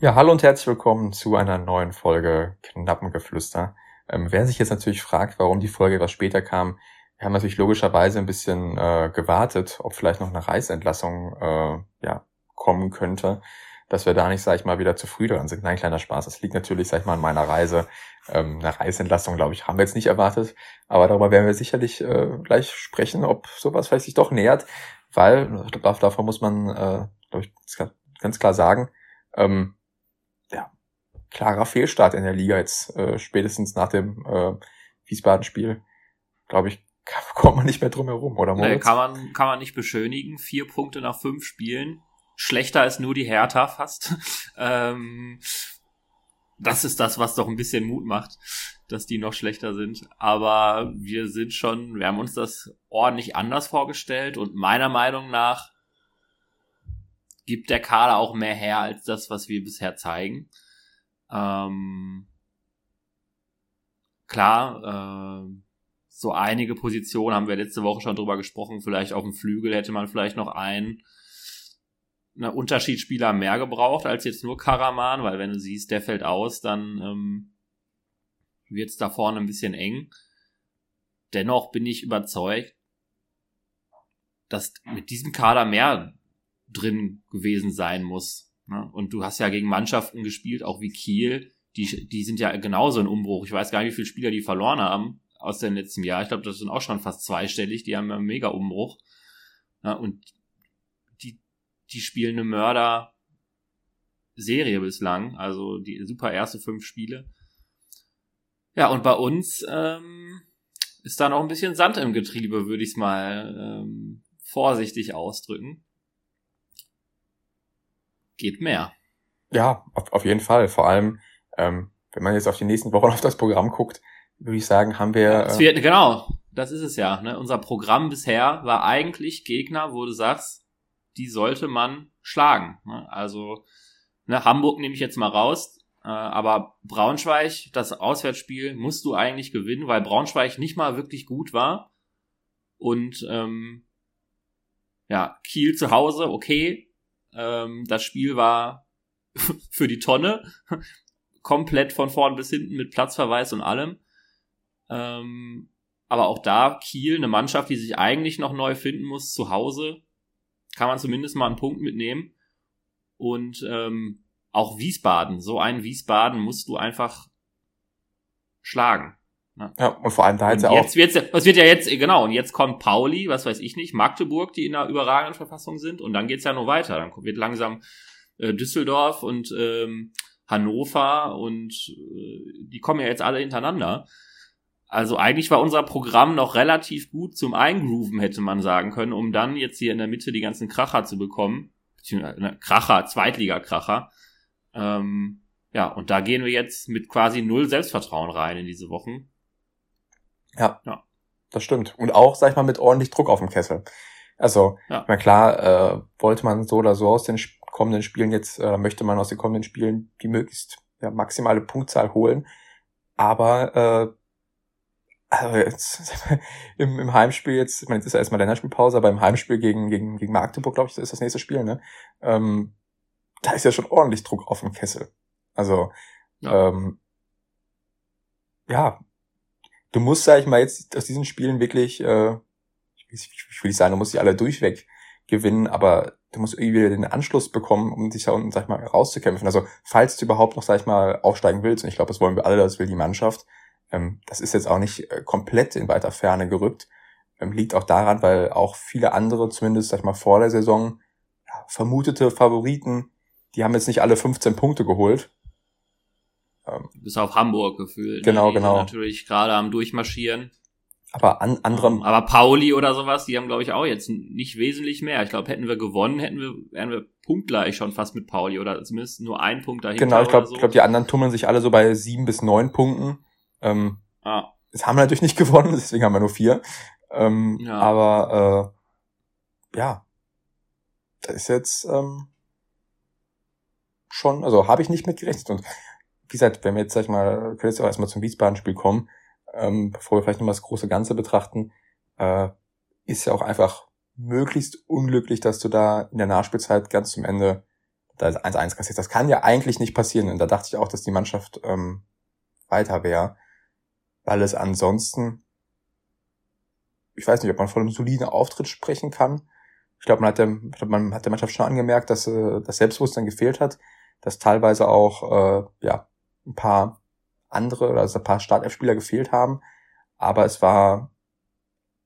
Ja, hallo und herzlich willkommen zu einer neuen Folge Knappengeflüster. Ähm, wer sich jetzt natürlich fragt, warum die Folge etwas später kam, wir haben natürlich logischerweise ein bisschen äh, gewartet, ob vielleicht noch eine Reiseentlassung äh, ja, kommen könnte, dass wir da nicht, sag ich mal, wieder zu früh dran sind. Nein, kleiner Spaß. Das liegt natürlich, sag ich mal, an meiner Reise. Ähm, eine Reiseentlassung, glaube ich, haben wir jetzt nicht erwartet. Aber darüber werden wir sicherlich äh, gleich sprechen, ob sowas vielleicht sich doch nähert. Weil, davon muss man, äh, glaube ich, ganz klar sagen, ähm, klarer Fehlstart in der Liga jetzt, äh, spätestens nach dem äh, Wiesbaden-Spiel. Glaube ich, kommt man nicht mehr drum herum, oder Moritz? Nee, kann man, kann man nicht beschönigen. Vier Punkte nach fünf Spielen. Schlechter ist nur die Hertha fast. ähm, das ist das, was doch ein bisschen Mut macht, dass die noch schlechter sind. Aber wir sind schon, wir haben uns das ordentlich anders vorgestellt und meiner Meinung nach gibt der Kader auch mehr her als das, was wir bisher zeigen. Ähm, klar, äh, so einige Positionen haben wir letzte Woche schon drüber gesprochen. Vielleicht auf dem Flügel hätte man vielleicht noch einen, einen Unterschiedsspieler mehr gebraucht als jetzt nur Karaman, weil wenn du siehst, der fällt aus, dann ähm, wird es da vorne ein bisschen eng. Dennoch bin ich überzeugt, dass mit diesem Kader mehr drin gewesen sein muss. Ne? Und du hast ja gegen Mannschaften gespielt, auch wie Kiel, die, die sind ja genauso ein Umbruch. Ich weiß gar nicht, wie viele Spieler die verloren haben aus dem letzten Jahr. Ich glaube, das sind auch schon fast zweistellig. Die haben einen mega Umbruch. Ja, und die, die spielen eine Mörder-Serie bislang. Also die super erste fünf Spiele. Ja, und bei uns ähm, ist da noch ein bisschen Sand im Getriebe, würde ich es mal ähm, vorsichtig ausdrücken. Geht mehr. Ja, auf, auf jeden Fall. Vor allem, ähm, wenn man jetzt auf die nächsten Wochen auf das Programm guckt, würde ich sagen, haben wir. Ja, wird, genau, das ist es ja. Ne? Unser Programm bisher war eigentlich Gegner, wo du sagst, die sollte man schlagen. Ne? Also ne, Hamburg nehme ich jetzt mal raus, äh, aber Braunschweig, das Auswärtsspiel, musst du eigentlich gewinnen, weil Braunschweig nicht mal wirklich gut war. Und ähm, ja, Kiel zu Hause, okay. Ähm, das Spiel war für die Tonne. Komplett von vorn bis hinten mit Platzverweis und allem. Ähm, aber auch da Kiel, eine Mannschaft, die sich eigentlich noch neu finden muss, zu Hause, kann man zumindest mal einen Punkt mitnehmen. Und ähm, auch Wiesbaden, so ein Wiesbaden musst du einfach schlagen. Ne? Ja, und vor allem da hat ja auch. Jetzt wird's, was wird ja jetzt, genau, und jetzt kommt Pauli, was weiß ich nicht, Magdeburg, die in einer überragenden Verfassung sind, und dann geht's ja nur weiter. Dann wird langsam äh, Düsseldorf und ähm, Hannover und äh, die kommen ja jetzt alle hintereinander. Also eigentlich war unser Programm noch relativ gut zum Eingrooven, hätte man sagen können, um dann jetzt hier in der Mitte die ganzen Kracher zu bekommen. Ne, Kracher, Zweitliga-Kracher. Ähm, ja, und da gehen wir jetzt mit quasi null Selbstvertrauen rein in diese Wochen. Ja, ja. das stimmt. Und auch, sag ich mal, mit ordentlich Druck auf dem Kessel. Also, ja. na klar, äh, wollte man so oder so aus den kommenden Spielen jetzt, äh, möchte man aus den kommenden Spielen die möglichst ja, maximale Punktzahl holen. Aber äh, also jetzt, im, im Heimspiel jetzt, ich meine, jetzt ist ja erstmal Länderspielpause, aber im Heimspiel gegen, gegen, gegen Magdeburg, glaube ich, ist das nächste Spiel, ne? Ähm, da ist ja schon ordentlich Druck auf dem Kessel. Also, ja. ähm, ja, du musst, sag ich mal, jetzt aus diesen Spielen wirklich, äh, ich, will, ich will nicht sagen, du musst sie alle durchweg gewinnen, aber du musst irgendwie wieder den Anschluss bekommen, um dich da unten, sag ich mal, rauszukämpfen. Also, falls du überhaupt noch, sag ich mal, aufsteigen willst, und ich glaube, das wollen wir alle, das will die Mannschaft, ähm, das ist jetzt auch nicht äh, komplett in weiter Ferne gerückt. Ähm, liegt auch daran, weil auch viele andere, zumindest sag ich mal vor der Saison, ja, vermutete Favoriten, die haben jetzt nicht alle 15 Punkte geholt. Ähm, Bis auf Hamburg gefühlt. Ne? Genau, die genau. natürlich gerade am Durchmarschieren. Aber an anderem. Aber Pauli oder sowas, die haben, glaube ich, auch jetzt nicht wesentlich mehr. Ich glaube, hätten wir gewonnen, hätten wir, wären wir punktgleich schon fast mit Pauli oder zumindest nur ein Punkt dahinter. Genau, ich glaube, so. ich glaub, die anderen tummeln sich alle so bei sieben bis neun Punkten. Ähm, ah. Das haben wir natürlich nicht gewonnen, deswegen haben wir nur vier. Ähm, ja. Aber äh, ja, das ist jetzt ähm, schon, also habe ich nicht mit gerechnet. Und wie gesagt, wenn wir jetzt, sag ich mal, können jetzt auch erstmal zum Wiesbaden-Spiel kommen, ähm, bevor wir vielleicht nochmal das große Ganze betrachten, äh, ist ja auch einfach möglichst unglücklich, dass du da in der Nachspielzeit ganz zum Ende da 1-1 kassiert. Das kann ja eigentlich nicht passieren. Und da dachte ich auch, dass die Mannschaft ähm, weiter wäre, weil es ansonsten, ich weiß nicht, ob man von einem soliden Auftritt sprechen kann. Ich glaube, man hat der, man hat der Mannschaft schon angemerkt, dass äh, das Selbstbewusstsein gefehlt hat, dass teilweise auch äh, ja ein paar andere oder also ein paar Startelf-Spieler gefehlt haben. Aber es war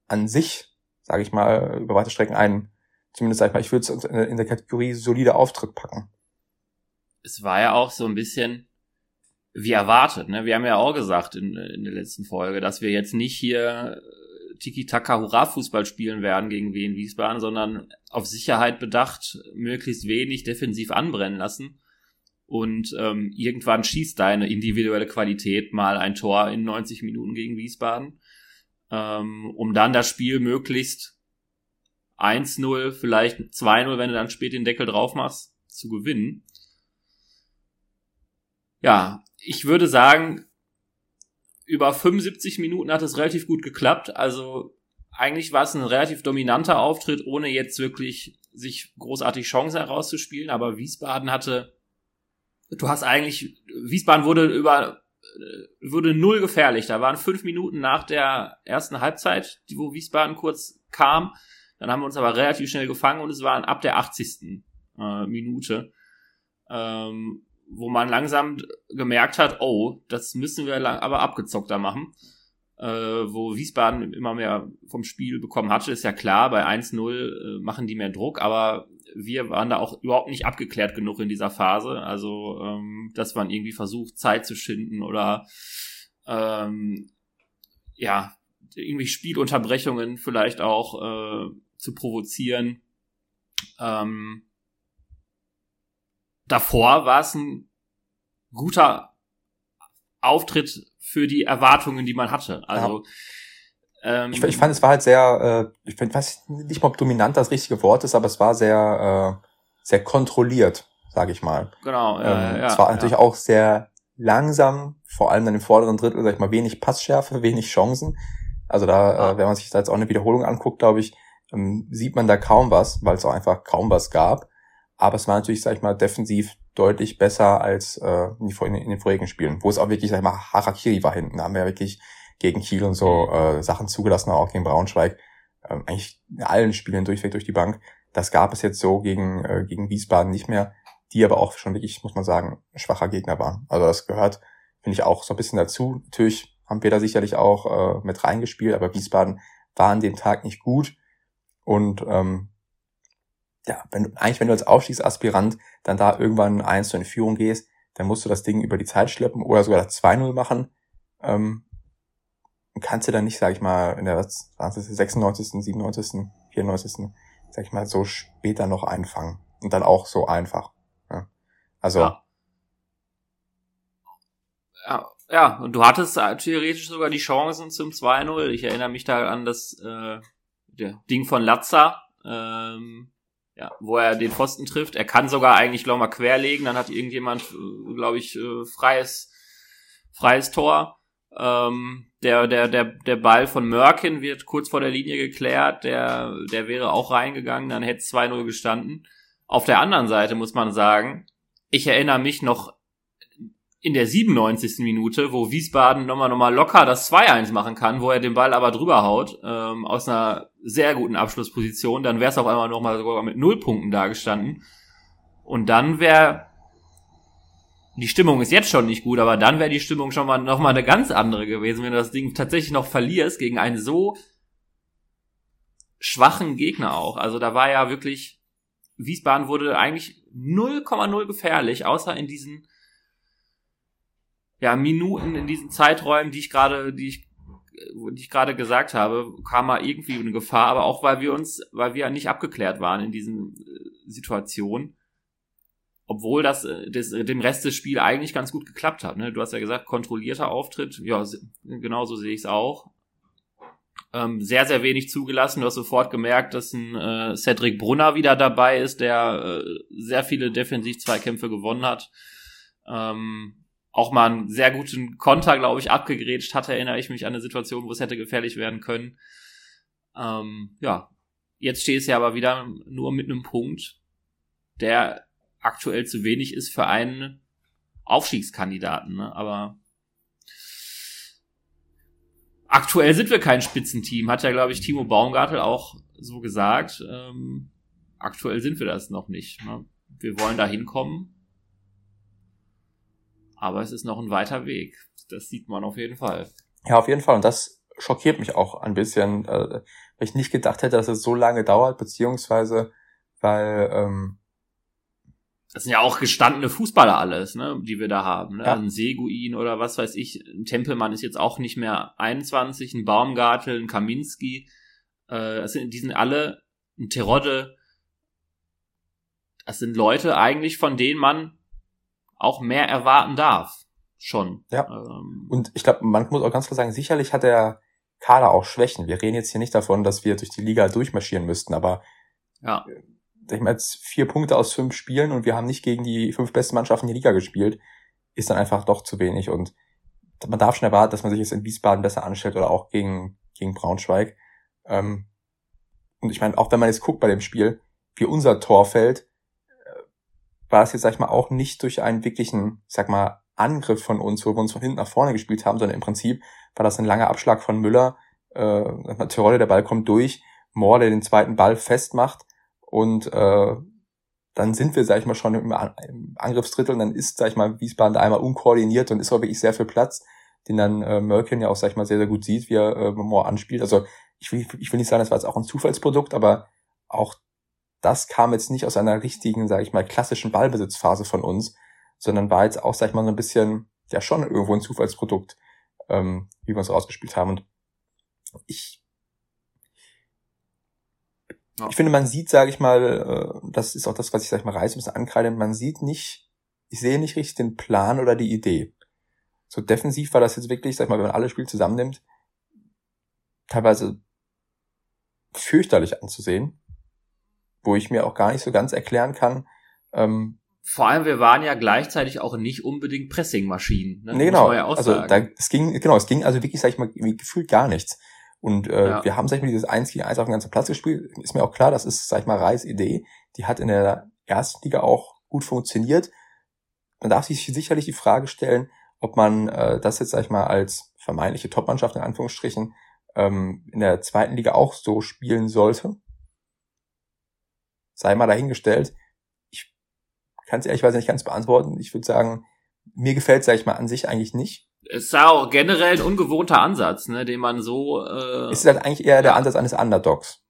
an sich, sage ich mal, über weite Strecken ein, zumindest sag ich mal, ich würde es in der Kategorie solider Auftritt packen. Es war ja auch so ein bisschen wie erwartet. Ne? Wir haben ja auch gesagt in, in der letzten Folge, dass wir jetzt nicht hier Tiki-Taka Hurra-Fußball spielen werden gegen Wien Wiesbaden, sondern auf Sicherheit bedacht, möglichst wenig defensiv anbrennen lassen. Und ähm, irgendwann schießt deine individuelle Qualität mal ein Tor in 90 Minuten gegen Wiesbaden, ähm, um dann das Spiel möglichst 1-0, vielleicht 2-0, wenn du dann spät den Deckel drauf machst, zu gewinnen. Ja, ich würde sagen, über 75 Minuten hat es relativ gut geklappt. Also eigentlich war es ein relativ dominanter Auftritt, ohne jetzt wirklich sich großartig Chancen herauszuspielen. Aber Wiesbaden hatte, du hast eigentlich, Wiesbaden wurde über, äh, wurde null gefährlich. Da waren fünf Minuten nach der ersten Halbzeit, wo Wiesbaden kurz kam. Dann haben wir uns aber relativ schnell gefangen und es waren ab der 80. Äh, Minute. Ähm, wo man langsam gemerkt hat, oh, das müssen wir aber abgezockter machen. Äh, wo Wiesbaden immer mehr vom Spiel bekommen hatte, ist ja klar, bei 1-0 äh, machen die mehr Druck, aber wir waren da auch überhaupt nicht abgeklärt genug in dieser Phase. Also, ähm, dass man irgendwie versucht, Zeit zu schinden oder ähm, ja, irgendwie Spielunterbrechungen vielleicht auch äh, zu provozieren. Ähm, davor war es ein guter Auftritt für die Erwartungen, die man hatte. Also ja. Ähm, ich, ich, fand, es war halt sehr, äh, ich find, weiß nicht mal, ob dominant das richtige Wort ist, aber es war sehr, äh, sehr kontrolliert, sage ich mal. Genau. Ähm, ja, es war natürlich ja. auch sehr langsam, vor allem dann im vorderen Drittel, sag ich mal, wenig Passschärfe, wenig Chancen. Also da, äh, wenn man sich da jetzt auch eine Wiederholung anguckt, glaube ich, ähm, sieht man da kaum was, weil es auch einfach kaum was gab. Aber es war natürlich, sag ich mal, defensiv deutlich besser als äh, in den vorigen Spielen, wo es auch wirklich, sag ich mal, Harakiri war hinten. Da haben wir ja wirklich gegen Kiel und so äh, Sachen zugelassen, auch gegen Braunschweig. Äh, eigentlich in allen Spielen durchweg durch die Bank. Das gab es jetzt so gegen, äh, gegen Wiesbaden nicht mehr, die aber auch schon wirklich, muss man sagen, schwacher Gegner waren. Also das gehört, finde ich, auch so ein bisschen dazu. Natürlich haben wir da sicherlich auch äh, mit reingespielt, aber Wiesbaden war an dem Tag nicht gut. Und ähm, ja, wenn du, eigentlich, wenn du als Aufstiegsaspirant dann da irgendwann eins zu in Führung gehst, dann musst du das Ding über die Zeit schleppen oder sogar das 2-0 machen. Ähm, kannst du dann nicht, sag ich mal, in der 96., 97., 94., sag ich mal, so später noch einfangen. Und dann auch so einfach. Ja. Also. Ja. ja. Ja, und du hattest theoretisch sogar die Chancen zum 2-0. Ich erinnere mich da an das äh, Ding von Latza, ähm, ja, wo er den Pfosten trifft. Er kann sogar eigentlich, glaube ich, mal querlegen. Dann hat irgendjemand, äh, glaube ich, äh, freies, freies Tor. Ähm, der, der, der, der Ball von Mörkin wird kurz vor der Linie geklärt. Der, der wäre auch reingegangen. Dann hätte es 2-0 gestanden. Auf der anderen Seite muss man sagen, ich erinnere mich noch in der 97. Minute, wo Wiesbaden nochmal nochmal locker das 2-1 machen kann, wo er den Ball aber drüber haut, ähm, aus einer sehr guten Abschlussposition, dann wäre es auf einmal nochmal sogar mit Nullpunkten dagestanden. Und dann wäre die Stimmung ist jetzt schon nicht gut, aber dann wäre die Stimmung schon mal noch mal eine ganz andere gewesen, wenn du das Ding tatsächlich noch verlierst gegen einen so schwachen Gegner auch. Also da war ja wirklich Wiesbaden wurde eigentlich 0,0 gefährlich, außer in diesen ja, Minuten in diesen Zeiträumen, die ich gerade, die ich, die ich gerade gesagt habe, kam mal irgendwie eine Gefahr, aber auch weil wir uns, weil wir nicht abgeklärt waren in diesen äh, Situationen. Obwohl das, äh, das dem Rest des Spiels eigentlich ganz gut geklappt hat. Ne? Du hast ja gesagt, kontrollierter Auftritt. Ja, genauso sehe ich es auch. Ähm, sehr, sehr wenig zugelassen. Du hast sofort gemerkt, dass ein äh, Cedric Brunner wieder dabei ist, der äh, sehr viele Defensiv-Zweikämpfe gewonnen hat. Ähm, auch mal einen sehr guten Konter, glaube ich, abgegrätscht hat, erinnere ich mich an eine Situation, wo es hätte gefährlich werden können. Ähm, ja, jetzt steht es ja aber wieder nur mit einem Punkt, der aktuell zu wenig ist für einen Aufstiegskandidaten. Ne? Aber aktuell sind wir kein Spitzenteam, hat ja, glaube ich, Timo Baumgartel auch so gesagt. Ähm, aktuell sind wir das noch nicht. Ne? Wir wollen da hinkommen. Aber es ist noch ein weiter Weg. Das sieht man auf jeden Fall. Ja, auf jeden Fall. Und das schockiert mich auch ein bisschen, äh, weil ich nicht gedacht hätte, dass es so lange dauert, beziehungsweise weil ähm, das sind ja auch gestandene Fußballer alles, ne, die wir da haben. Ne? Ja. Ein Seguin oder was weiß ich. Ein Tempelmann ist jetzt auch nicht mehr 21, ein Baumgartel, ein Kaminski. Äh, das sind, die sind alle, ein Terodde. Das sind Leute eigentlich, von denen man auch mehr erwarten darf. Schon. Ja. Ähm, Und ich glaube, man muss auch ganz klar sagen, sicherlich hat der Kader auch Schwächen. Wir reden jetzt hier nicht davon, dass wir durch die Liga durchmarschieren müssten, aber ja ich mal, jetzt vier Punkte aus fünf Spielen und wir haben nicht gegen die fünf besten Mannschaften der Liga gespielt, ist dann einfach doch zu wenig. Und man darf schon erwarten, dass man sich jetzt in Wiesbaden besser anstellt oder auch gegen, gegen Braunschweig. Ähm, und ich meine, auch wenn man jetzt guckt bei dem Spiel, wie unser Tor fällt, äh, war es jetzt, sag ich mal, auch nicht durch einen wirklichen, sag mal, Angriff von uns, wo wir uns von hinten nach vorne gespielt haben, sondern im Prinzip war das ein langer Abschlag von Müller. Äh, Tirole, der Ball kommt durch, Moore, der den zweiten Ball festmacht und äh, dann sind wir, sag ich mal, schon im, im Angriffsdrittel und dann ist, sag ich mal, Wiesbaden da einmal unkoordiniert und ist auch wirklich sehr viel Platz, den dann äh, Merkin ja auch, sag ich mal, sehr, sehr gut sieht, wie er äh, Moore anspielt. Also ich will, ich will nicht sagen, das war jetzt auch ein Zufallsprodukt, aber auch das kam jetzt nicht aus einer richtigen, sag ich mal, klassischen Ballbesitzphase von uns, sondern war jetzt auch, sag ich mal, so ein bisschen, ja schon irgendwo ein Zufallsprodukt, ähm, wie wir uns rausgespielt haben. Und ich ja. Ich finde, man sieht, sage ich mal, äh, das ist auch das, was ich, sag ich mal, reiße ein bisschen ankreide, man sieht nicht, ich sehe nicht richtig den Plan oder die Idee. So defensiv war das jetzt wirklich, sag ich mal, wenn man alle Spiele zusammennimmt, teilweise fürchterlich anzusehen, wo ich mir auch gar nicht so ganz erklären kann. Ähm, Vor allem, wir waren ja gleichzeitig auch nicht unbedingt Pressingmaschinen. Ne? Nee, genau. Ja also da, es ging, genau, es ging also wirklich, sag ich mal, gefühlt gar nichts. Und äh, ja. wir haben, sag ich mal, dieses 1 gegen 1 auf dem ganzen Platz gespielt. Ist mir auch klar, das ist, sag ich mal, Reis Idee. Die hat in der ersten Liga auch gut funktioniert. Man darf sich sicherlich die Frage stellen, ob man äh, das jetzt, sag ich mal, als vermeintliche Topmannschaft in Anführungsstrichen ähm, in der zweiten Liga auch so spielen sollte. Sei mal dahingestellt. Ich kann es ehrlicherweise nicht ganz beantworten. Ich würde sagen, mir gefällt, sag ich mal, an sich eigentlich nicht es ist ja auch generell ein ungewohnter Ansatz, ne, den man so. Äh, ist halt eigentlich eher der Ansatz eines Underdogs.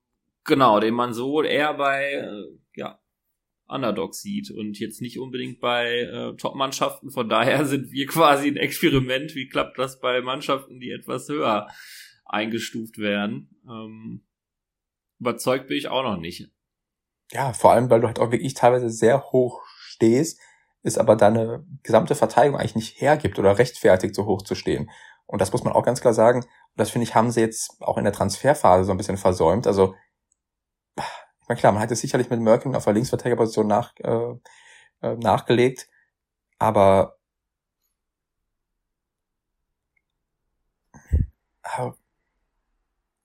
Genau, den man so eher bei äh, ja Underdogs sieht und jetzt nicht unbedingt bei äh, Top-Mannschaften. Von daher sind wir quasi ein Experiment. Wie klappt das bei Mannschaften, die etwas höher eingestuft werden? Ähm, überzeugt bin ich auch noch nicht. Ja, vor allem, weil du halt auch wirklich teilweise sehr hoch stehst ist aber deine gesamte Verteidigung eigentlich nicht hergibt oder rechtfertigt, so hoch zu stehen. Und das muss man auch ganz klar sagen. Und das finde ich, haben sie jetzt auch in der Transferphase so ein bisschen versäumt. Also, ich meine, klar, man hat es sicherlich mit Merkin auf der Linksverteidigerposition nach, äh, äh, nachgelegt, aber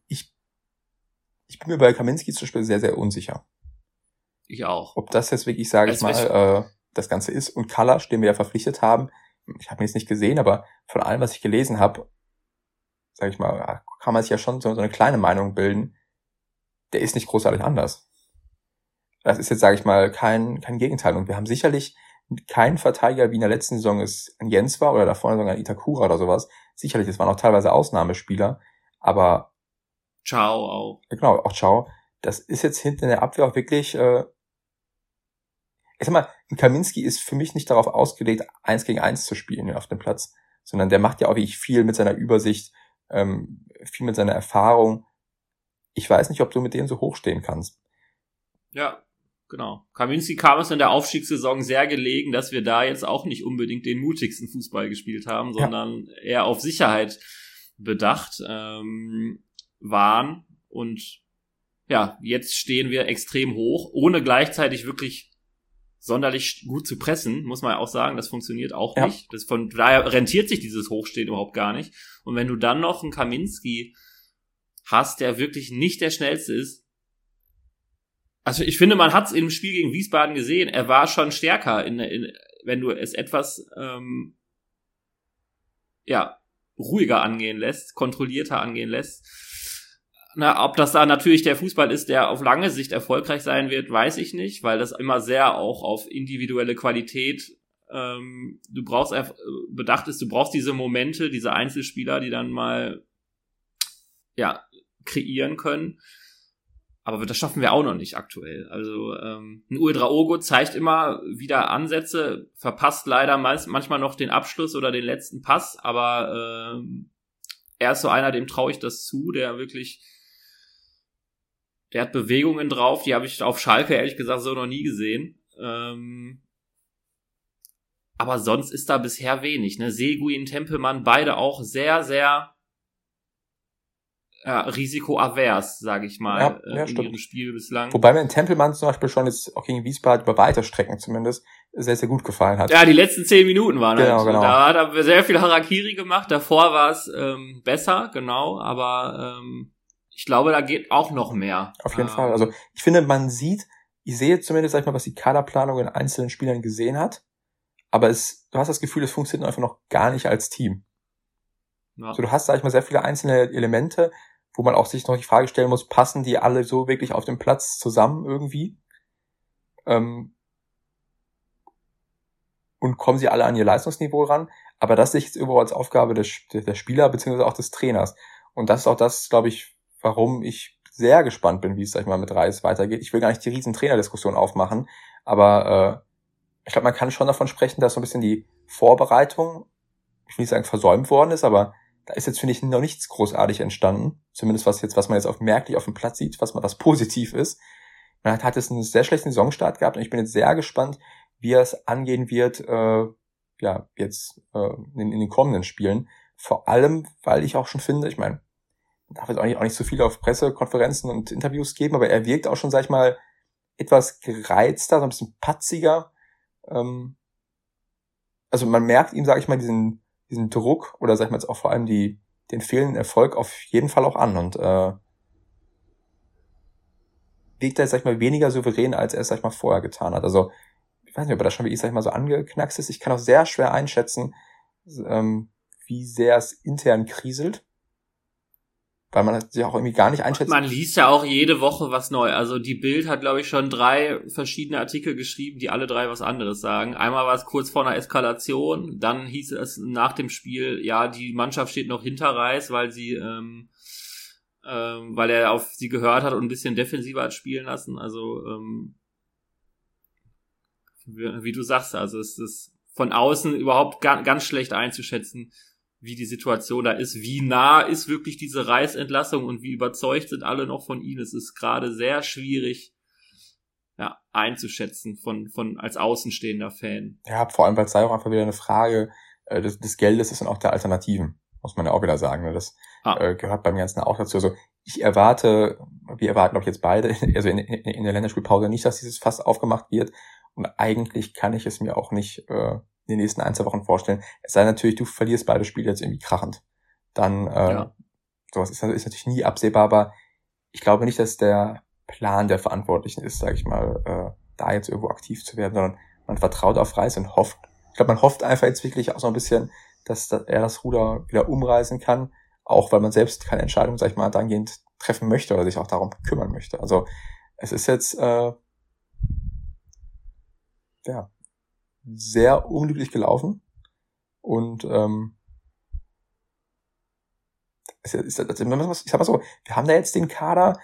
ich, ich bin mir bei Kaminski zum Beispiel sehr, sehr unsicher. Ich auch. Ob das jetzt wirklich, sage ich mal, äh, das Ganze ist. Und Kalasch, den wir ja verpflichtet haben, ich habe ihn jetzt nicht gesehen, aber von allem, was ich gelesen habe, sage ich mal, kann man sich ja schon so, so eine kleine Meinung bilden. Der ist nicht großartig anders. Das ist jetzt, sage ich mal, kein, kein Gegenteil. Und wir haben sicherlich keinen Verteidiger, wie in der letzten Saison es ein Jens war oder davor sogar ein Itakura oder sowas. Sicherlich, es waren auch teilweise Ausnahmespieler, aber Ciao auch. Genau, auch Ciao. Das ist jetzt hinten in der Abwehr auch wirklich äh, ich sag mal, Kaminski ist für mich nicht darauf ausgelegt, eins gegen eins zu spielen auf dem Platz, sondern der macht ja auch wirklich viel mit seiner Übersicht, ähm, viel mit seiner Erfahrung. Ich weiß nicht, ob du mit denen so hochstehen kannst. Ja, genau. Kaminski kam es in der Aufstiegssaison sehr gelegen, dass wir da jetzt auch nicht unbedingt den mutigsten Fußball gespielt haben, sondern ja. eher auf Sicherheit bedacht ähm, waren. Und ja, jetzt stehen wir extrem hoch, ohne gleichzeitig wirklich sonderlich gut zu pressen, muss man ja auch sagen, das funktioniert auch ja. nicht. Das von daher rentiert sich dieses Hochstehen überhaupt gar nicht. Und wenn du dann noch einen Kaminski hast, der wirklich nicht der schnellste ist, also ich finde, man hat es im Spiel gegen Wiesbaden gesehen. Er war schon stärker, in, in, wenn du es etwas ähm, ja ruhiger angehen lässt, kontrollierter angehen lässt. Na, ob das da natürlich der Fußball ist, der auf lange Sicht erfolgreich sein wird, weiß ich nicht, weil das immer sehr auch auf individuelle Qualität ähm, du brauchst einfach bedacht ist, du brauchst diese Momente, diese Einzelspieler, die dann mal ja kreieren können. Aber das schaffen wir auch noch nicht aktuell. Also ähm, ein Uedraogo zeigt immer wieder Ansätze, verpasst leider meist, manchmal noch den Abschluss oder den letzten Pass, aber ähm, er ist so einer, dem traue ich das zu, der wirklich, der hat Bewegungen drauf, die habe ich auf Schalke ehrlich gesagt so noch nie gesehen. Ähm, aber sonst ist da bisher wenig. Ne? Seguin, Tempelmann, beide auch sehr, sehr ja, risikoavers, sage ich mal, ja, ja, äh, in stimmt. ihrem Spiel bislang. Wobei mir in Tempelmann zum Beispiel schon jetzt auch gegen Wiesbaden über weite Strecken zumindest sehr, sehr gut gefallen hat. Ja, die letzten zehn Minuten waren genau, halt. Genau. Da hat er sehr viel Harakiri gemacht. Davor war es ähm, besser, genau, aber ähm, ich glaube, da geht auch noch mehr. Auf jeden ähm. Fall. Also ich finde, man sieht, ich sehe zumindest, sag ich mal, was die Kaderplanung in einzelnen Spielern gesehen hat, aber es, du hast das Gefühl, es funktioniert einfach noch gar nicht als Team. Ja. Also du hast, sag ich mal, sehr viele einzelne Elemente, wo man auch sich noch die Frage stellen muss, passen die alle so wirklich auf dem Platz zusammen irgendwie? Ähm, und kommen sie alle an ihr Leistungsniveau ran? Aber das sehe ich jetzt überall als Aufgabe des, der Spieler beziehungsweise auch des Trainers. Und das ist auch das, glaube ich, warum ich sehr gespannt bin, wie es, sag ich mal, mit Reis weitergeht. Ich will gar nicht die riesen Trainerdiskussion aufmachen, aber äh, ich glaube, man kann schon davon sprechen, dass so ein bisschen die Vorbereitung, ich will nicht sagen versäumt worden ist, aber da ist jetzt, finde ich, noch nichts großartig entstanden. Zumindest was jetzt, was man jetzt auf merklich auf dem Platz sieht, was man was positiv ist. Man hat, hat jetzt einen sehr schlechten Saisonstart gehabt und ich bin jetzt sehr gespannt, wie er es angehen wird, äh, ja, jetzt äh, in, in den kommenden Spielen. Vor allem, weil ich auch schon finde, ich meine, darf jetzt auch nicht, auch nicht so viel auf Pressekonferenzen und Interviews geben, aber er wirkt auch schon, sag ich mal, etwas gereizter, so ein bisschen patziger. Ähm, also man merkt ihm, sag ich mal, diesen diesen Druck oder sag ich mal jetzt auch vor allem die, den fehlenden Erfolg auf jeden Fall auch an und äh, liegt da sag ich mal, weniger souverän, als er es, sag ich mal, vorher getan hat. Also, ich weiß nicht, ob er das schon wie ich, sag ich mal, so angeknackst ist. Ich kann auch sehr schwer einschätzen, ähm, wie sehr es intern kriselt weil man sich auch irgendwie gar nicht einschätzt. Man liest ja auch jede Woche was neu. Also die Bild hat, glaube ich, schon drei verschiedene Artikel geschrieben, die alle drei was anderes sagen. Einmal war es kurz vor einer Eskalation, dann hieß es nach dem Spiel, ja, die Mannschaft steht noch hinter Reis, weil sie, ähm, ähm, weil er auf sie gehört hat und ein bisschen defensiver hat spielen lassen. Also ähm, wie, wie du sagst, also es ist von außen überhaupt ganz schlecht einzuschätzen wie die Situation da ist, wie nah ist wirklich diese Reisentlassung und wie überzeugt sind alle noch von ihm. Es ist gerade sehr schwierig ja, einzuschätzen von, von als außenstehender Fan. Ja, vor allem, weil es sei auch einfach wieder eine Frage äh, des, des Geldes ist und auch der Alternativen, muss man ja auch wieder sagen. Ne? Das ah. äh, gehört beim Ganzen auch dazu. Also ich erwarte, wir erwarten auch jetzt beide, also in, in, in der Länderspielpause nicht, dass dieses Fass aufgemacht wird. Und eigentlich kann ich es mir auch nicht äh, in den nächsten ein, zwei Wochen vorstellen. Es sei natürlich, du verlierst beide Spiele jetzt irgendwie krachend. Dann, äh, ja. sowas ist, ist natürlich nie absehbar, aber ich glaube nicht, dass der Plan der Verantwortlichen ist, sage ich mal, äh, da jetzt irgendwo aktiv zu werden, sondern man vertraut auf Reis und hofft. Ich glaube, man hofft einfach jetzt wirklich auch so ein bisschen, dass er das Ruder wieder umreißen kann, auch weil man selbst keine Entscheidung, sag ich mal, dahingehend treffen möchte oder sich auch darum kümmern möchte. Also es ist jetzt äh, ja sehr unglücklich gelaufen. Und ähm, ist, ist, ist, ich sag mal so, wir haben da jetzt den Kader,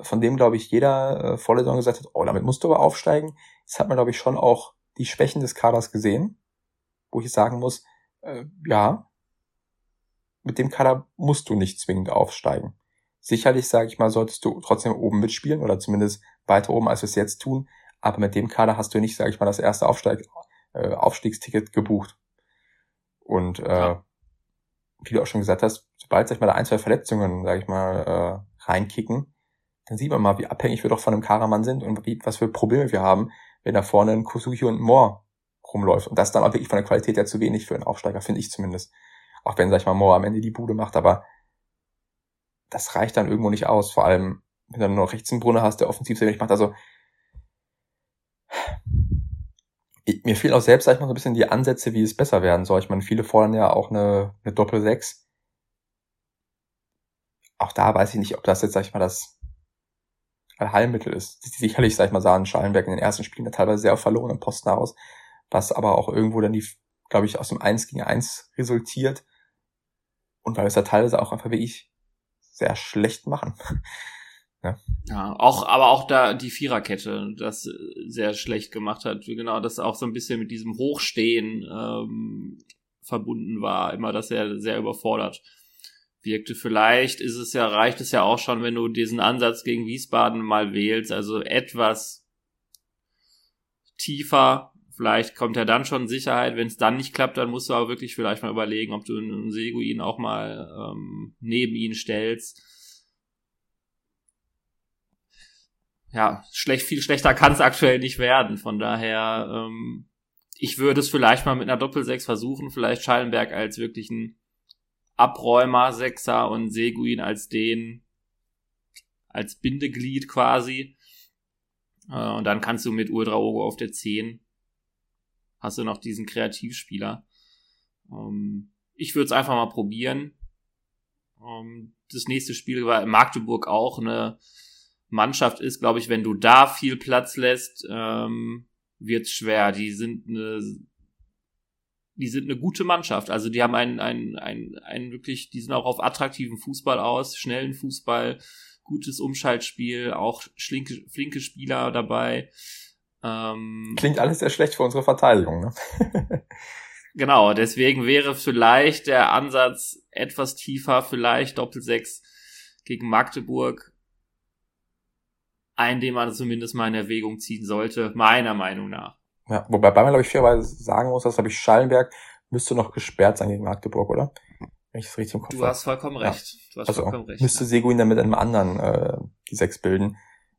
von dem, glaube ich, jeder äh, Saison gesagt hat, oh, damit musst du aber aufsteigen. Jetzt hat man, glaube ich, schon auch die Schwächen des Kaders gesehen, wo ich sagen muss, äh, ja, mit dem Kader musst du nicht zwingend aufsteigen. Sicherlich, sage ich mal, solltest du trotzdem oben mitspielen oder zumindest weiter oben, als wir es jetzt tun. Aber mit dem Kader hast du nicht, sage ich mal, das erste Aufsteig äh, Aufstiegsticket gebucht. Und äh, ja. wie du auch schon gesagt hast, sobald, sag ich mal, da ein, zwei Verletzungen, sag ich mal, äh, reinkicken, dann sieht man mal, wie abhängig wir doch von einem Karaman sind und wie, was für Probleme wir haben, wenn da vorne ein Kusuki und ein Moore rumläuft. Und das dann auch wirklich von der Qualität her zu wenig für einen Aufsteiger, finde ich zumindest. Auch wenn, sag ich mal, Moore am Ende die Bude macht, aber das reicht dann irgendwo nicht aus. Vor allem, wenn du nur noch rechts einen Brunner hast, der offensiv sehr wenig macht. Also mir fehlen auch selbst, sag ich mal, so ein bisschen die Ansätze, wie es besser werden soll. Ich meine, viele fordern ja auch eine, eine Doppel-6. Auch da weiß ich nicht, ob das jetzt, sag ich mal, das Heilmittel ist. Sicherlich, sag ich mal, sahen Schallenberg in den ersten Spielen teilweise sehr auf verlorenen Posten aus, was aber auch irgendwo dann die, glaube ich, aus dem 1 gegen 1 resultiert. Und weil es da teilweise auch einfach wie ich sehr schlecht machen. Ja. ja, auch, aber auch da die Viererkette, das sehr schlecht gemacht hat. Genau, das auch so ein bisschen mit diesem Hochstehen ähm, verbunden war, immer das sehr, sehr überfordert wirkte. Vielleicht ist es ja, reicht es ja auch schon, wenn du diesen Ansatz gegen Wiesbaden mal wählst, also etwas tiefer. Vielleicht kommt er dann schon Sicherheit. Wenn es dann nicht klappt, dann musst du aber wirklich vielleicht mal überlegen, ob du einen Seguin auch mal ähm, neben ihn stellst. Ja, schlecht, viel schlechter kann es aktuell nicht werden. Von daher, ähm, ich würde es vielleicht mal mit einer Doppelsechs versuchen, vielleicht Schallenberg als wirklichen Abräumer Sechser und Seguin als den als Bindeglied quasi. Äh, und dann kannst du mit Ultraogo auf der 10 hast du noch diesen Kreativspieler. Ähm, ich würde es einfach mal probieren. Ähm, das nächste Spiel war in Magdeburg auch eine Mannschaft ist, glaube ich, wenn du da viel Platz lässt, ähm, wird schwer. Die sind eine die sind eine gute Mannschaft. Also die haben einen, einen, einen, einen wirklich, die sind auch auf attraktiven Fußball aus, schnellen Fußball, gutes Umschaltspiel, auch flinke, flinke Spieler dabei. Ähm, Klingt alles sehr schlecht für unsere Verteidigung, ne? genau, deswegen wäre vielleicht der Ansatz etwas tiefer, vielleicht Doppelsechs gegen Magdeburg. Ein, den man zumindest mal in Erwägung ziehen sollte, meiner Meinung nach. Ja, wobei man, glaube ich, fairerweise sagen muss, dass, glaube ich, Schallenberg müsste noch gesperrt sein gegen Magdeburg, oder? Wenn ich das richtig im Kopf Du hast vollkommen recht. Ja. Du hast also, vollkommen recht. Müsste. Seguin dann mit einem anderen äh, die sechs bilden.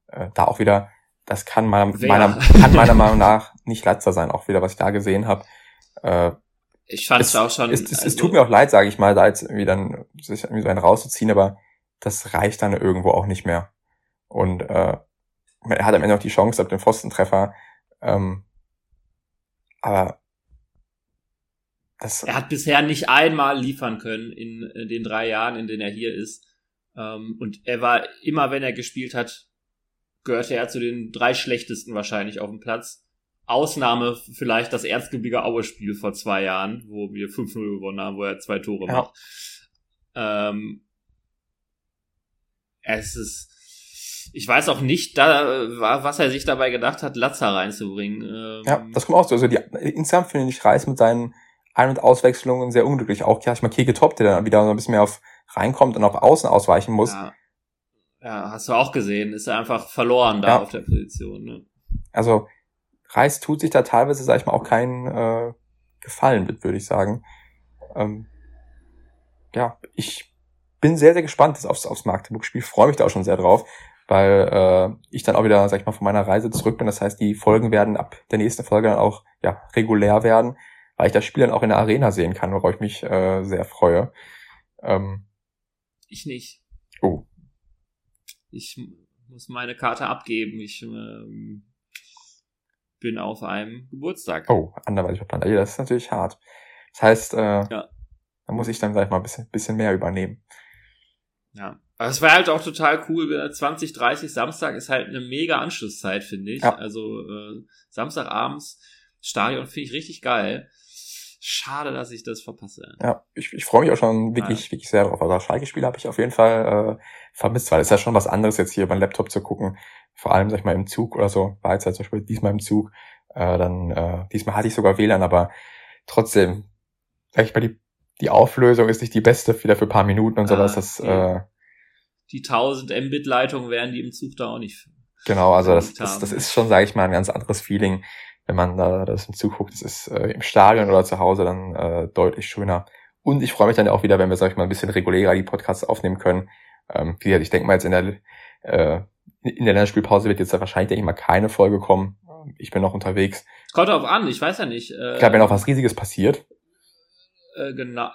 Äh, da auch wieder, das kann meiner, meiner, kann meiner Meinung nach nicht Latzer sein, auch wieder, was ich da gesehen habe. Äh, ich fand es auch schon. Es, es, also, es tut mir auch leid, sage ich mal, da jetzt irgendwie dann sich irgendwie so einen rauszuziehen, aber das reicht dann irgendwo auch nicht mehr. Und äh, er hat am Ende noch die Chance ab dem Pfostentreffer. Ähm, aber das er hat bisher nicht einmal liefern können in, in den drei Jahren, in denen er hier ist. Ähm, und er war immer, wenn er gespielt hat, gehörte er zu den drei schlechtesten wahrscheinlich auf dem Platz. Ausnahme vielleicht das Erzgebirge Aue-Spiel vor zwei Jahren, wo wir 5-0 gewonnen haben, wo er zwei Tore ja. macht. Ähm, es ist, ich weiß auch nicht, da, was er sich dabei gedacht hat, Latzer reinzubringen. Ähm ja, das kommt auch so. Also die, insgesamt finde ich Reis mit seinen Ein- und Auswechslungen sehr unglücklich. Auch ja, ich mal Keke Top, der dann wieder so ein bisschen mehr auf reinkommt und auf Außen ausweichen muss. Ja, ja hast du auch gesehen. Ist er einfach verloren da ja. auf der Position. Ne? Also Reis tut sich da teilweise, sag ich mal, auch keinen äh, Gefallen mit, würde ich sagen. Ähm, ja, ich bin sehr, sehr gespannt aufs, aufs Magdeburg-Spiel. Freue mich da auch schon sehr drauf weil äh, ich dann auch wieder, sag ich mal, von meiner Reise zurück bin. Das heißt, die Folgen werden ab der nächsten Folge dann auch ja regulär werden, weil ich das Spiel dann auch in der Arena sehen kann, worauf ich mich äh, sehr freue. Ähm, ich nicht. Oh. Ich muss meine Karte abgeben. Ich ähm, bin auf einem Geburtstag. Oh, anderweitig verplant. Ja, das ist natürlich hart. Das heißt, äh, ja. da muss ich dann, sag ich mal, ein bisschen, bisschen mehr übernehmen. Ja. Aber es war halt auch total cool. 20, 30 Samstag ist halt eine mega Anschlusszeit, finde ich. Ja. Also äh, Samstagabends Stadion finde ich richtig geil. Schade, dass ich das verpasse. Ja, ich, ich freue mich auch schon wirklich, ja. wirklich sehr drauf. Also Schalke-Spiele habe ich auf jeden Fall äh, vermisst, weil es ist ja schon was anderes jetzt hier beim Laptop zu gucken. Vor allem, sag ich mal, im Zug oder so. War jetzt halt zum Beispiel diesmal im Zug. Äh, dann äh, diesmal hatte ich sogar WLAN, aber trotzdem, sag ich mal, die, die Auflösung ist nicht die beste wieder für ein paar Minuten und sowas. Ah, das äh, die 1000 Mbit-Leitung werden die im Zug da auch nicht. Genau, also das, das, das ist schon, sage ich mal, ein ganz anderes Feeling, wenn man da das im Zug guckt. Das ist äh, im Stadion oder zu Hause dann äh, deutlich schöner. Und ich freue mich dann auch wieder, wenn wir, sag ich mal, ein bisschen regulärer die Podcasts aufnehmen können. Ähm, wie gesagt, ich denke mal jetzt in der äh, in der Länderspielpause wird jetzt wahrscheinlich, denke ich mal, keine Folge kommen. Ich bin noch unterwegs. Kommt drauf an, ich weiß ja nicht. Äh, ich glaube, wenn auch was Riesiges passiert. Äh, genau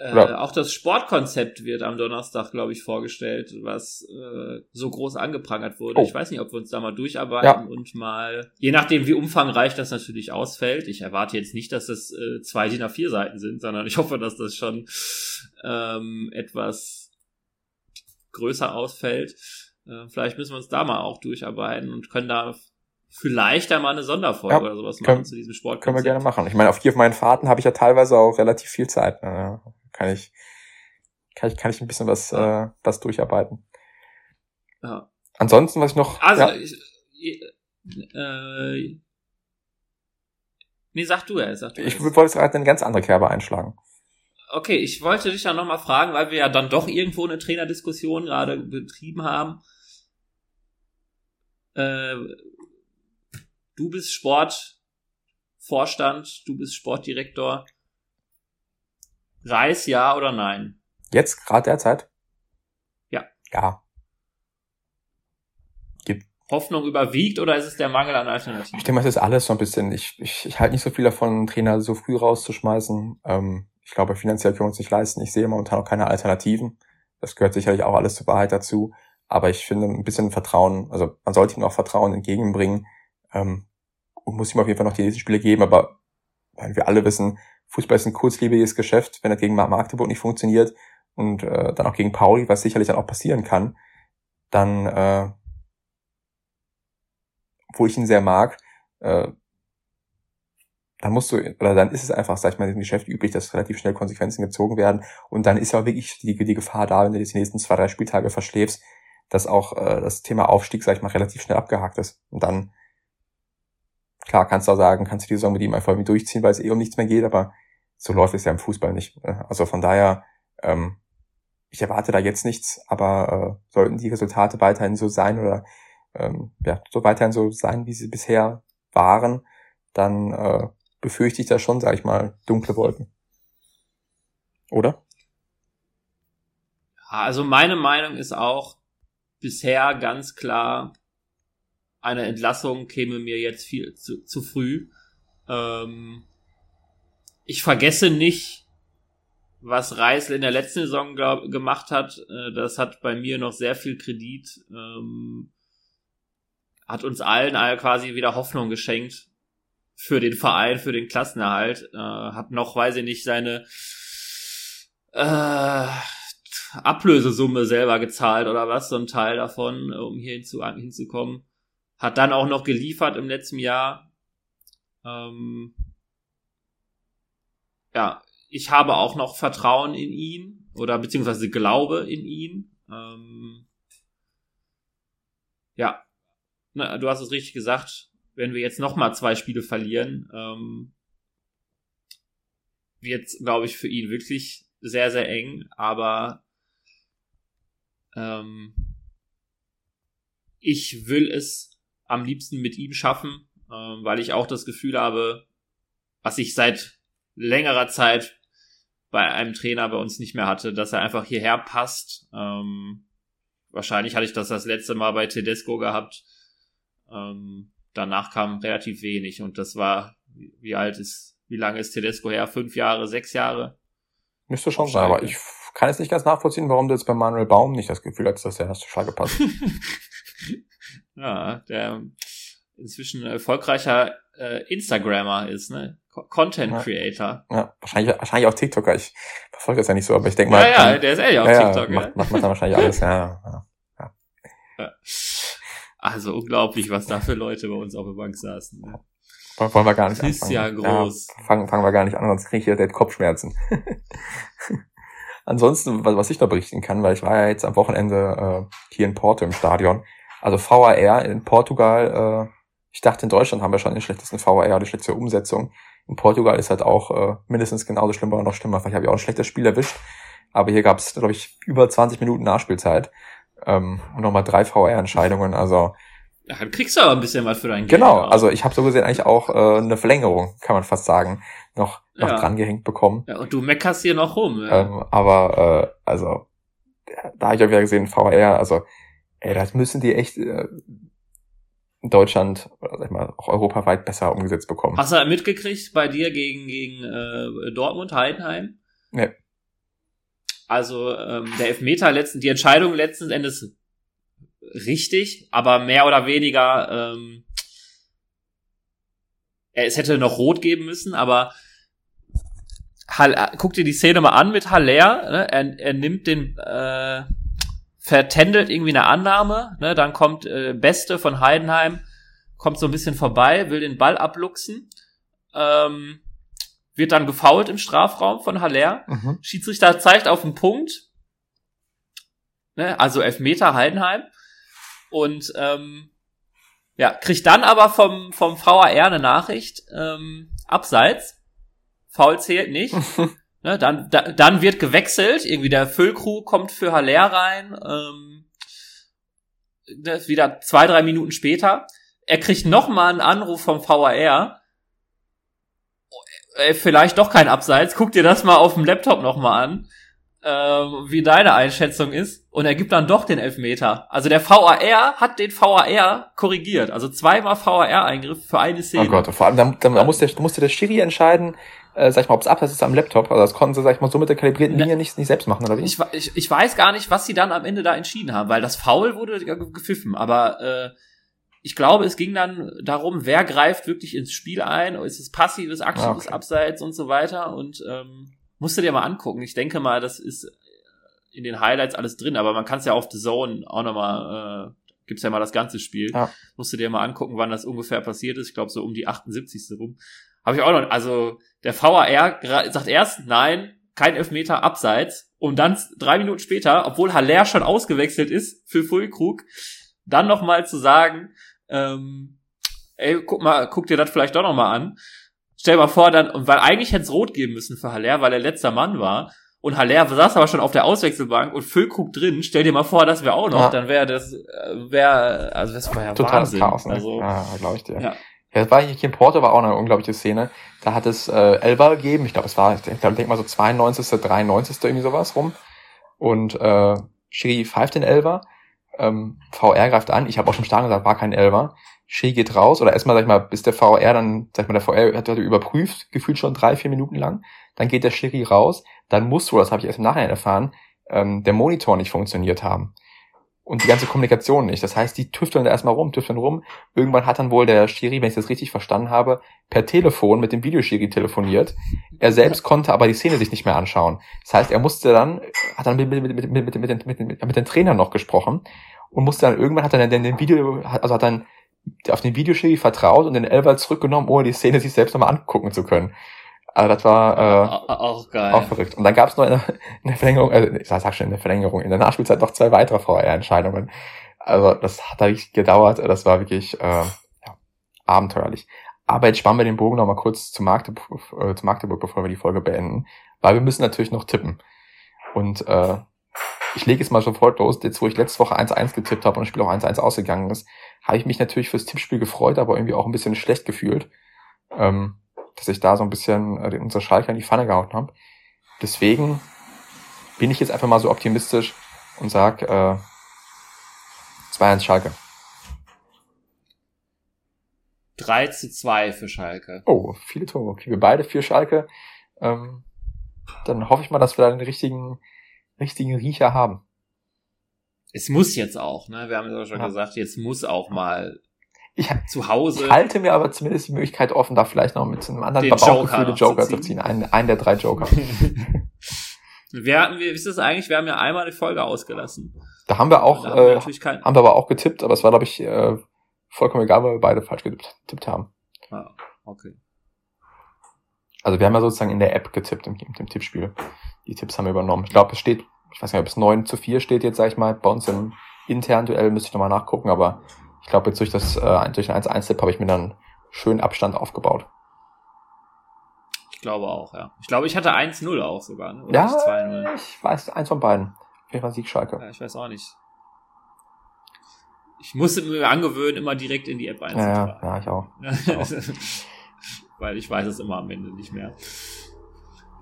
Äh, auch das Sportkonzept wird am Donnerstag, glaube ich, vorgestellt, was äh, so groß angeprangert wurde. Oh. Ich weiß nicht, ob wir uns da mal durcharbeiten ja. und mal, je nachdem, wie umfangreich das natürlich ausfällt. Ich erwarte jetzt nicht, dass das äh, zwei DIN A4 Seiten sind, sondern ich hoffe, dass das schon ähm, etwas größer ausfällt. Äh, vielleicht müssen wir uns da mal auch durcharbeiten und können da vielleicht einmal eine Sonderfolge ja, oder sowas machen können, zu diesem Sport. Können wir gerne machen. Ich meine, auf hier auf meinen Fahrten habe ich ja teilweise auch relativ viel Zeit. Ne? Kann ich, kann ich, kann ich ein bisschen was, ja. äh, was durcharbeiten. Ja. Ansonsten, was ich noch. Also, ja. ich, äh, nee, sag du ja, sag du. Ich wollte jetzt gerade eine ganz andere Kerbe einschlagen. Okay, ich wollte dich ja nochmal fragen, weil wir ja dann doch irgendwo eine Trainerdiskussion gerade betrieben haben. Äh, du bist Sportvorstand, du bist Sportdirektor. Reis ja oder nein? Jetzt, gerade derzeit? Ja. Ja. Gibt. Hoffnung überwiegt oder ist es der Mangel an Alternativen? Ich denke, es ist alles so ein bisschen. Ich, ich, ich halte nicht so viel davon, einen Trainer so früh rauszuschmeißen. Ähm, ich glaube, finanziell können wir uns nicht leisten. Ich sehe momentan auch keine Alternativen. Das gehört sicherlich auch alles zur Wahrheit dazu. Aber ich finde ein bisschen Vertrauen, also man sollte ihm auch Vertrauen entgegenbringen. Ähm, und muss ihm auf jeden Fall noch die nächsten Spiele geben, aber weil wir alle wissen, Fußball ist ein kurzlebiges Geschäft, wenn er gegen Magdeburg nicht funktioniert und äh, dann auch gegen Pauli, was sicherlich dann auch passieren kann, dann, äh, wo ich ihn sehr mag, äh, dann musst du, oder dann ist es einfach, sag ich mal, im Geschäft üblich, dass relativ schnell Konsequenzen gezogen werden. Und dann ist ja auch wirklich die, die Gefahr da, wenn du die nächsten zwei, drei Spieltage verschläfst, dass auch äh, das Thema Aufstieg, sag ich mal, relativ schnell abgehakt ist. Und dann Klar, kannst du auch sagen, kannst du die Saison mit ihm einfach durchziehen, weil es eh um nichts mehr geht, aber so läuft es ja im Fußball nicht. Ne? Also von daher, ähm, ich erwarte da jetzt nichts, aber äh, sollten die Resultate weiterhin so sein oder ähm, ja, so weiterhin so sein, wie sie bisher waren, dann äh, befürchte ich da schon, sag ich mal, dunkle Wolken. Oder? Also meine Meinung ist auch bisher ganz klar, eine Entlassung käme mir jetzt viel zu, zu früh. Ähm, ich vergesse nicht, was Reisel in der letzten Saison glaub, gemacht hat. Äh, das hat bei mir noch sehr viel Kredit. Ähm, hat uns allen all quasi wieder Hoffnung geschenkt für den Verein, für den Klassenerhalt. Äh, hat noch, weiß ich nicht, seine äh, Ablösesumme selber gezahlt oder was, so ein Teil davon, um hier hinzu, hinzukommen. Hat dann auch noch geliefert im letzten Jahr. Ähm, ja, ich habe auch noch Vertrauen in ihn oder beziehungsweise Glaube in ihn. Ähm, ja, Na, du hast es richtig gesagt. Wenn wir jetzt noch mal zwei Spiele verlieren, ähm, wird, glaube ich, für ihn wirklich sehr, sehr eng. Aber ähm, ich will es am liebsten mit ihm schaffen, äh, weil ich auch das Gefühl habe, was ich seit längerer Zeit bei einem Trainer bei uns nicht mehr hatte, dass er einfach hierher passt. Ähm, wahrscheinlich hatte ich das das letzte Mal bei Tedesco gehabt. Ähm, danach kam relativ wenig und das war, wie alt ist, wie lange ist Tedesco her? Fünf Jahre, sechs Jahre? Müsste schon sein, aber ich kann jetzt nicht ganz nachvollziehen, warum du jetzt bei Manuel Baum nicht das Gefühl hast, dass der erste Schlag passt. Ja, der inzwischen erfolgreicher äh, Instagrammer ist, ne? Content Creator. Ja, ja, wahrscheinlich, wahrscheinlich auch TikToker. Ich verfolge das ja nicht so, aber ich denke mal. Ja, ja, der ist ehrlich auch ja, TikToker. Macht, macht, macht dann wahrscheinlich alles, ja, ja, ja. ja. Also unglaublich, was da für Leute bei uns auf der Bank saßen. Ne? Wollen wir gar nicht das ist ja groß. Ja, fangen, fangen wir gar nicht an, sonst kriege ich ja den Kopfschmerzen. Ansonsten, was ich da berichten kann, weil ich war ja jetzt am Wochenende äh, hier in Porto im Stadion also VAR in Portugal, äh, ich dachte in Deutschland haben wir schon den schlechtesten VAR, die schlechteste Umsetzung. In Portugal ist halt auch äh, mindestens genauso schlimm oder noch schlimmer. Vielleicht habe ich auch ein schlechtes Spiel erwischt. Aber hier gab es, glaube ich, über 20 Minuten Nachspielzeit. Ähm, und nochmal drei VR-Entscheidungen. Also ja, dann kriegst du aber ein bisschen was für dein Geld. Genau, also ich habe so gesehen eigentlich auch äh, eine Verlängerung, kann man fast sagen, noch, noch ja. drangehängt bekommen. Ja, und du meckerst hier noch rum. Ja. Ähm, aber äh, also da habe ich auch wieder gesehen, VR, also ey, das müssen die echt äh, in Deutschland, oder sag ich mal, auch europaweit besser umgesetzt bekommen. Hast du mitgekriegt bei dir gegen, gegen äh, Dortmund, Heidenheim? Nee. Also ähm, der Elfmeter letzten, die Entscheidung letzten Endes richtig, aber mehr oder weniger, ähm, es hätte noch rot geben müssen, aber Hall, guck dir die Szene mal an mit Haller, ne? er, er nimmt den, äh, vertändelt irgendwie eine Annahme, ne? dann kommt äh, Beste von Heidenheim, kommt so ein bisschen vorbei, will den Ball abluchsen, ähm, wird dann gefault im Strafraum von Haller. Mhm. Schiedsrichter zeigt auf den Punkt, ne? also Elfmeter Heidenheim und ähm, ja, kriegt dann aber vom, vom VAR eine Nachricht, ähm, abseits Foul zählt nicht. ne, dann, da, dann wird gewechselt, irgendwie der Füllkrug kommt für Haller rein, ähm, das wieder zwei, drei Minuten später. Er kriegt nochmal einen Anruf vom VAR. Äh, vielleicht doch kein Abseits. Guck dir das mal auf dem Laptop nochmal an, äh, wie deine Einschätzung ist. Und er gibt dann doch den Elfmeter. Also der VAR hat den VAR korrigiert. Also zweimal VAR-Eingriff für eine Szene. Oh Gott, vor allem, da, da, da musste, musste der Schiri entscheiden, äh, sag ich mal, ob es abseits ist am Laptop. Also das konnten sie, sag ich mal, so mit der kalibrierten ne. Linie nicht, nicht selbst machen, oder wie? Ich, ich, ich weiß gar nicht, was sie dann am Ende da entschieden haben, weil das Foul wurde gepfiffen, aber äh, ich glaube, es ging dann darum, wer greift wirklich ins Spiel ein, ist es passives, aktives okay. Abseits und so weiter und ähm, musst du dir mal angucken. Ich denke mal, das ist in den Highlights alles drin, aber man kann es ja auf The Zone auch nochmal, äh, gibt's ja mal das ganze Spiel. Ja. Musst du dir mal angucken, wann das ungefähr passiert ist. Ich glaube, so um die 78. rum. Habe ich auch noch, also der VAR sagt erst, nein, kein Elfmeter abseits. Und dann drei Minuten später, obwohl Haller schon ausgewechselt ist für Fulkrug, dann nochmal zu sagen, ähm, ey, guck mal, guck dir das vielleicht doch nochmal an. Stell mal vor, dann, und weil eigentlich hätte es rot geben müssen für Haller, weil er letzter Mann war. Und Haller saß aber schon auf der Auswechselbank und Füllkrug drin. Stell dir mal vor, das wäre auch noch, ja. dann wäre das, äh, wäre, also das war ja Total Wahnsinn. Chaos, ne? Also, ja, glaube ich dir. Ja. Ja, das war hier in Porto war auch eine unglaubliche Szene. Da hat es äh, Elba gegeben. Ich glaube, es war, ich glaube, denk mal so 92., 93. irgendwie sowas rum. Und äh, Schiri pfeift den Elber. Ähm, VR greift an. Ich habe auch schon stark gesagt, war kein Elber. Schiri geht raus oder erstmal, sag ich mal, bis der VR dann, sag ich mal, der VR hat, hat überprüft, gefühlt schon drei, vier Minuten lang. Dann geht der Schiri raus. Dann muss wohl, das habe ich erst im Nachhinein erfahren, ähm, der Monitor nicht funktioniert haben und die ganze Kommunikation nicht. Das heißt, die tüfteln da erstmal rum, tüfteln rum. Irgendwann hat dann wohl der Schiri, wenn ich das richtig verstanden habe, per Telefon mit dem Videoschiri telefoniert. Er selbst konnte aber die Szene sich nicht mehr anschauen. Das heißt, er musste dann, hat dann mit, mit, mit, mit, mit, mit, mit, mit, den Trainern noch gesprochen und musste dann irgendwann hat dann den Video, also hat dann auf den Videoschiri vertraut und den Elber zurückgenommen, ohne die Szene sich selbst nochmal angucken zu können. Also das war äh, auch geil. Auch verrückt. Und dann gab es noch in der, in der Verlängerung, also ich sag schon in der Verlängerung, in der Nachspielzeit noch zwei weitere VR-Entscheidungen. Also das hat da wirklich gedauert. Das war wirklich äh, ja, abenteuerlich. Aber jetzt spannen wir den Bogen noch mal kurz zu Magdeburg, äh, zu Magdeburg, bevor wir die Folge beenden. Weil wir müssen natürlich noch tippen. Und äh, ich lege es mal sofort los. Jetzt, wo ich letzte Woche 1-1 getippt habe und das Spiel auch 1-1 ausgegangen ist, habe ich mich natürlich fürs Tippspiel gefreut, aber irgendwie auch ein bisschen schlecht gefühlt. Ähm, dass ich da so ein bisschen äh, unsere Schalke in die Pfanne gehauen habe. Deswegen bin ich jetzt einfach mal so optimistisch und sag äh, 2-1 Schalke. 3 zu 2 für Schalke. Oh, viele Tore. Okay, wir beide für Schalke. Ähm, dann hoffe ich mal, dass wir da den richtigen, richtigen Riecher haben. Es muss jetzt auch, ne? Wir haben ja schon ja. gesagt, jetzt muss auch mal ich, zu Hause. Ich halte mir aber zumindest die Möglichkeit offen, da vielleicht noch mit einem anderen Bauchgefühl Joker, Joker zu ziehen. Einen, einen der drei Joker. wir hatten, wie ist das eigentlich? Wir haben ja einmal eine Folge ausgelassen. Da haben wir auch, haben wir, äh, kein... haben wir aber auch getippt, aber es war, glaube ich, äh, vollkommen egal, weil wir beide falsch getippt, haben. Ah, okay. Also wir haben ja sozusagen in der App getippt, im, im Tippspiel. Die Tipps haben wir übernommen. Ich glaube, es steht, ich weiß nicht, ob es 9 zu 4 steht jetzt, sag ich mal, bei uns im internen Duell, müsste ich nochmal nachgucken, aber ich glaube, jetzt durch das äh, durch ein 1-1-Tipp habe ich mir dann schön Abstand aufgebaut. Ich glaube auch, ja. Ich glaube, ich hatte 1-0 auch sogar, ne? Oder ja, ich weiß, eins von beiden. Jeden Fall Sieg Schalke. Ja, ich weiß auch nicht. Ich musste mir angewöhnen, immer direkt in die App einzutragen. Ja, ja, ich auch. Ich auch. Weil ich weiß es immer am Ende nicht mehr.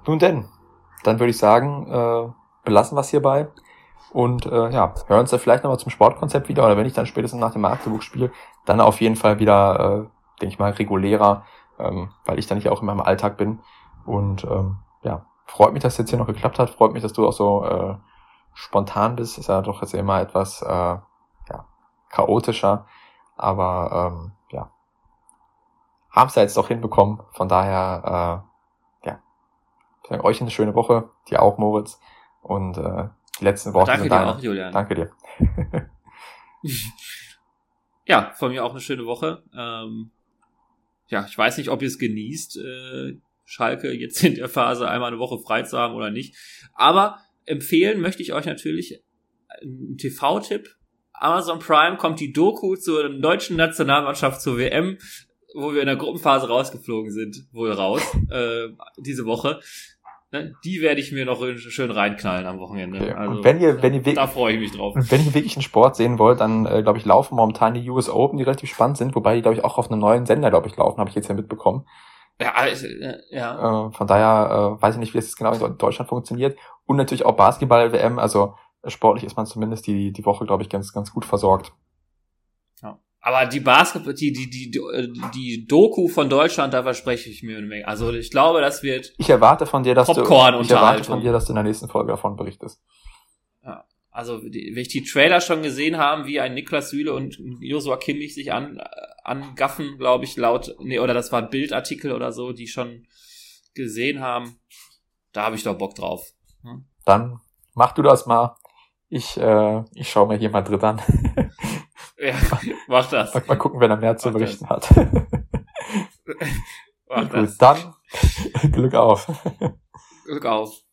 Nun denn, dann würde ich sagen, äh, belassen wir es hierbei. Und äh, ja, hören uns da vielleicht nochmal zum Sportkonzept wieder oder wenn ich dann spätestens nach dem Magdeburg-Spiel, dann auf jeden Fall wieder, äh, denke ich mal, regulärer, ähm, weil ich dann hier auch in meinem Alltag bin. Und ähm, ja, freut mich, dass es jetzt hier noch geklappt hat. Freut mich, dass du auch so äh, spontan bist. Ist ja doch jetzt immer etwas äh, ja, chaotischer. Aber ähm, ja, haben es ja jetzt doch hinbekommen. Von daher, äh, ja, ich sage euch eine schöne Woche. Dir auch, Moritz. Und äh, die letzten Worte Danke sind deine. Auch, Julian. Danke dir. ja, von mir auch eine schöne Woche. Ähm, ja, ich weiß nicht, ob ihr es genießt, äh, Schalke jetzt in der Phase einmal eine Woche frei zu haben oder nicht. Aber empfehlen möchte ich euch natürlich einen TV-Tipp. Amazon Prime kommt die Doku zur deutschen Nationalmannschaft zur WM, wo wir in der Gruppenphase rausgeflogen sind, wohl raus, äh, diese Woche. Ne, die werde ich mir noch schön reinknallen am Wochenende. Okay. Also, wenn ihr, wenn ihr da freue ich mich drauf. Wenn ihr wirklich einen Sport sehen wollt, dann äh, glaube ich laufen momentan die US Open, die relativ spannend sind, wobei die glaube ich auch auf einem neuen Sender glaube ich laufen, habe ich jetzt ja mitbekommen. Ja, also, ja. Äh, von daher äh, weiß ich nicht, wie das genau in Deutschland funktioniert. Und natürlich auch Basketball-WM, also sportlich ist man zumindest die, die Woche, glaube ich, ganz, ganz gut versorgt. Ja. Aber die Basketball, die, die, die, die Doku von Deutschland, da verspreche ich mir eine Menge. Also ich glaube, das wird. Ich erwarte von dir, dass Popcorn du, ich erwarte von dir, dass du in der nächsten Folge davon berichtest. Ja. Also, wenn ich die Trailer schon gesehen haben, wie ein Niklas Süle und Joshua Kimmich sich an, angaffen, glaube ich, laut, nee, oder das war ein Bildartikel oder so, die schon gesehen haben, da habe ich doch Bock drauf. Hm? Dann mach du das mal. Ich, äh, ich schaue mir hier mal dritt an. ja, mach das. Mal, mal gucken, wer da mehr zu mach berichten das. hat. mach Gut, das. dann Glück auf. Glück auf.